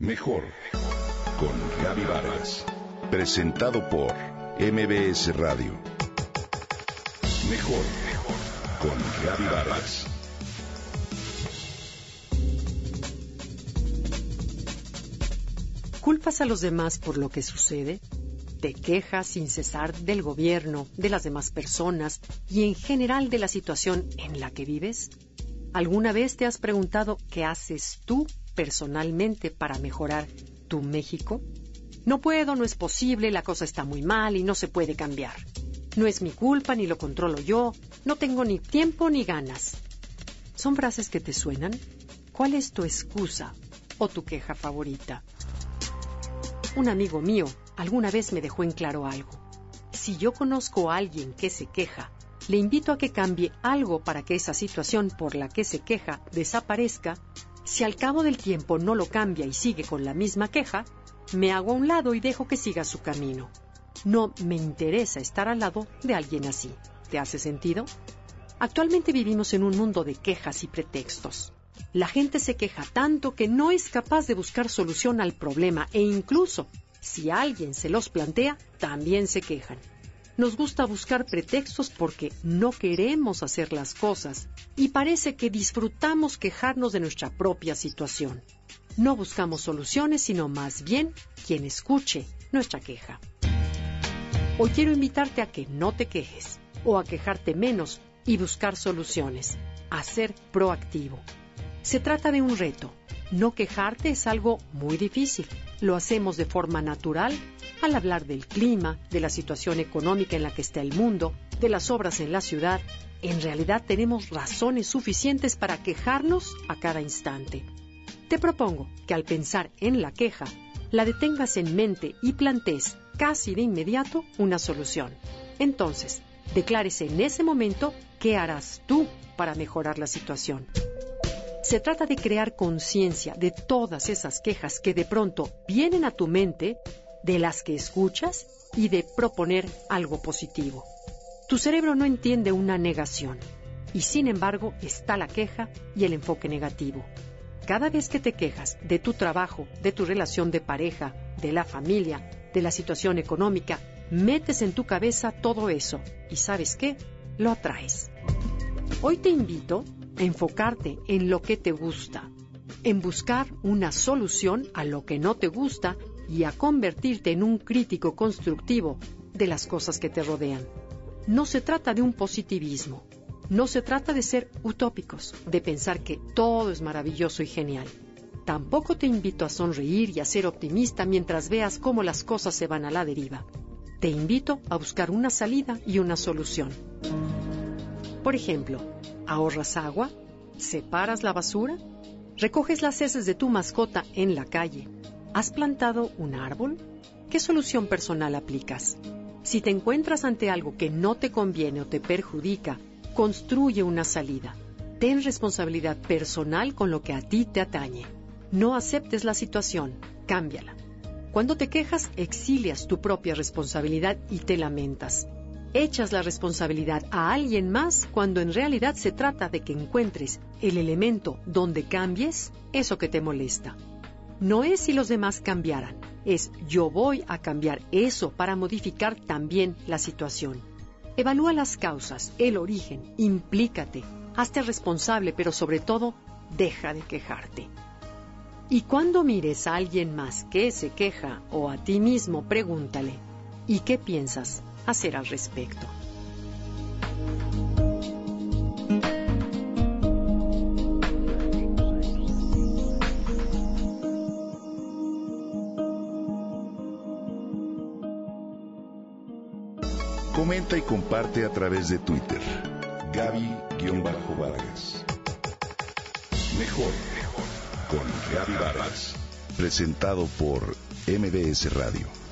Mejor con Gaby Vargas. Presentado por MBS Radio. Mejor con Gaby Vargas. ¿Culpas a los demás por lo que sucede? ¿Te quejas sin cesar del gobierno, de las demás personas y en general de la situación en la que vives? ¿Alguna vez te has preguntado qué haces tú personalmente para mejorar tu México? No puedo, no es posible, la cosa está muy mal y no se puede cambiar. No es mi culpa ni lo controlo yo, no tengo ni tiempo ni ganas. ¿Son frases que te suenan? ¿Cuál es tu excusa o tu queja favorita? Un amigo mío alguna vez me dejó en claro algo. Si yo conozco a alguien que se queja, le invito a que cambie algo para que esa situación por la que se queja desaparezca. Si al cabo del tiempo no lo cambia y sigue con la misma queja, me hago a un lado y dejo que siga su camino. No me interesa estar al lado de alguien así. ¿Te hace sentido? Actualmente vivimos en un mundo de quejas y pretextos. La gente se queja tanto que no es capaz de buscar solución al problema e incluso si alguien se los plantea, también se quejan. Nos gusta buscar pretextos porque no queremos hacer las cosas y parece que disfrutamos quejarnos de nuestra propia situación. No buscamos soluciones, sino más bien quien escuche nuestra queja. Hoy quiero invitarte a que no te quejes o a quejarte menos y buscar soluciones, a ser proactivo. Se trata de un reto. No quejarte es algo muy difícil. Lo hacemos de forma natural al hablar del clima, de la situación económica en la que está el mundo, de las obras en la ciudad. En realidad tenemos razones suficientes para quejarnos a cada instante. Te propongo que al pensar en la queja, la detengas en mente y plantees casi de inmediato una solución. Entonces, declárese en ese momento qué harás tú para mejorar la situación. Se trata de crear conciencia de todas esas quejas que de pronto vienen a tu mente, de las que escuchas y de proponer algo positivo. Tu cerebro no entiende una negación y sin embargo está la queja y el enfoque negativo. Cada vez que te quejas de tu trabajo, de tu relación de pareja, de la familia, de la situación económica, metes en tu cabeza todo eso y sabes qué, lo atraes. Hoy te invito enfocarte en lo que te gusta, en buscar una solución a lo que no te gusta y a convertirte en un crítico constructivo de las cosas que te rodean. No se trata de un positivismo, no se trata de ser utópicos, de pensar que todo es maravilloso y genial. Tampoco te invito a sonreír y a ser optimista mientras veas cómo las cosas se van a la deriva. Te invito a buscar una salida y una solución. Por ejemplo, ¿Ahorras agua? ¿Separas la basura? ¿Recoges las heces de tu mascota en la calle? ¿Has plantado un árbol? ¿Qué solución personal aplicas? Si te encuentras ante algo que no te conviene o te perjudica, construye una salida. Ten responsabilidad personal con lo que a ti te atañe. No aceptes la situación, cámbiala. Cuando te quejas, exilias tu propia responsabilidad y te lamentas echas la responsabilidad a alguien más cuando en realidad se trata de que encuentres el elemento donde cambies eso que te molesta. No es si los demás cambiaran, es yo voy a cambiar eso para modificar también la situación. Evalúa las causas, el origen, implícate, hazte responsable, pero sobre todo, deja de quejarte. Y cuando mires a alguien más que se queja o a ti mismo, pregúntale, ¿y qué piensas? Hacer al respecto. Comenta y comparte a través de Twitter. Gaby-Vargas. Mejor con Gaby Vargas. Presentado por MBS Radio.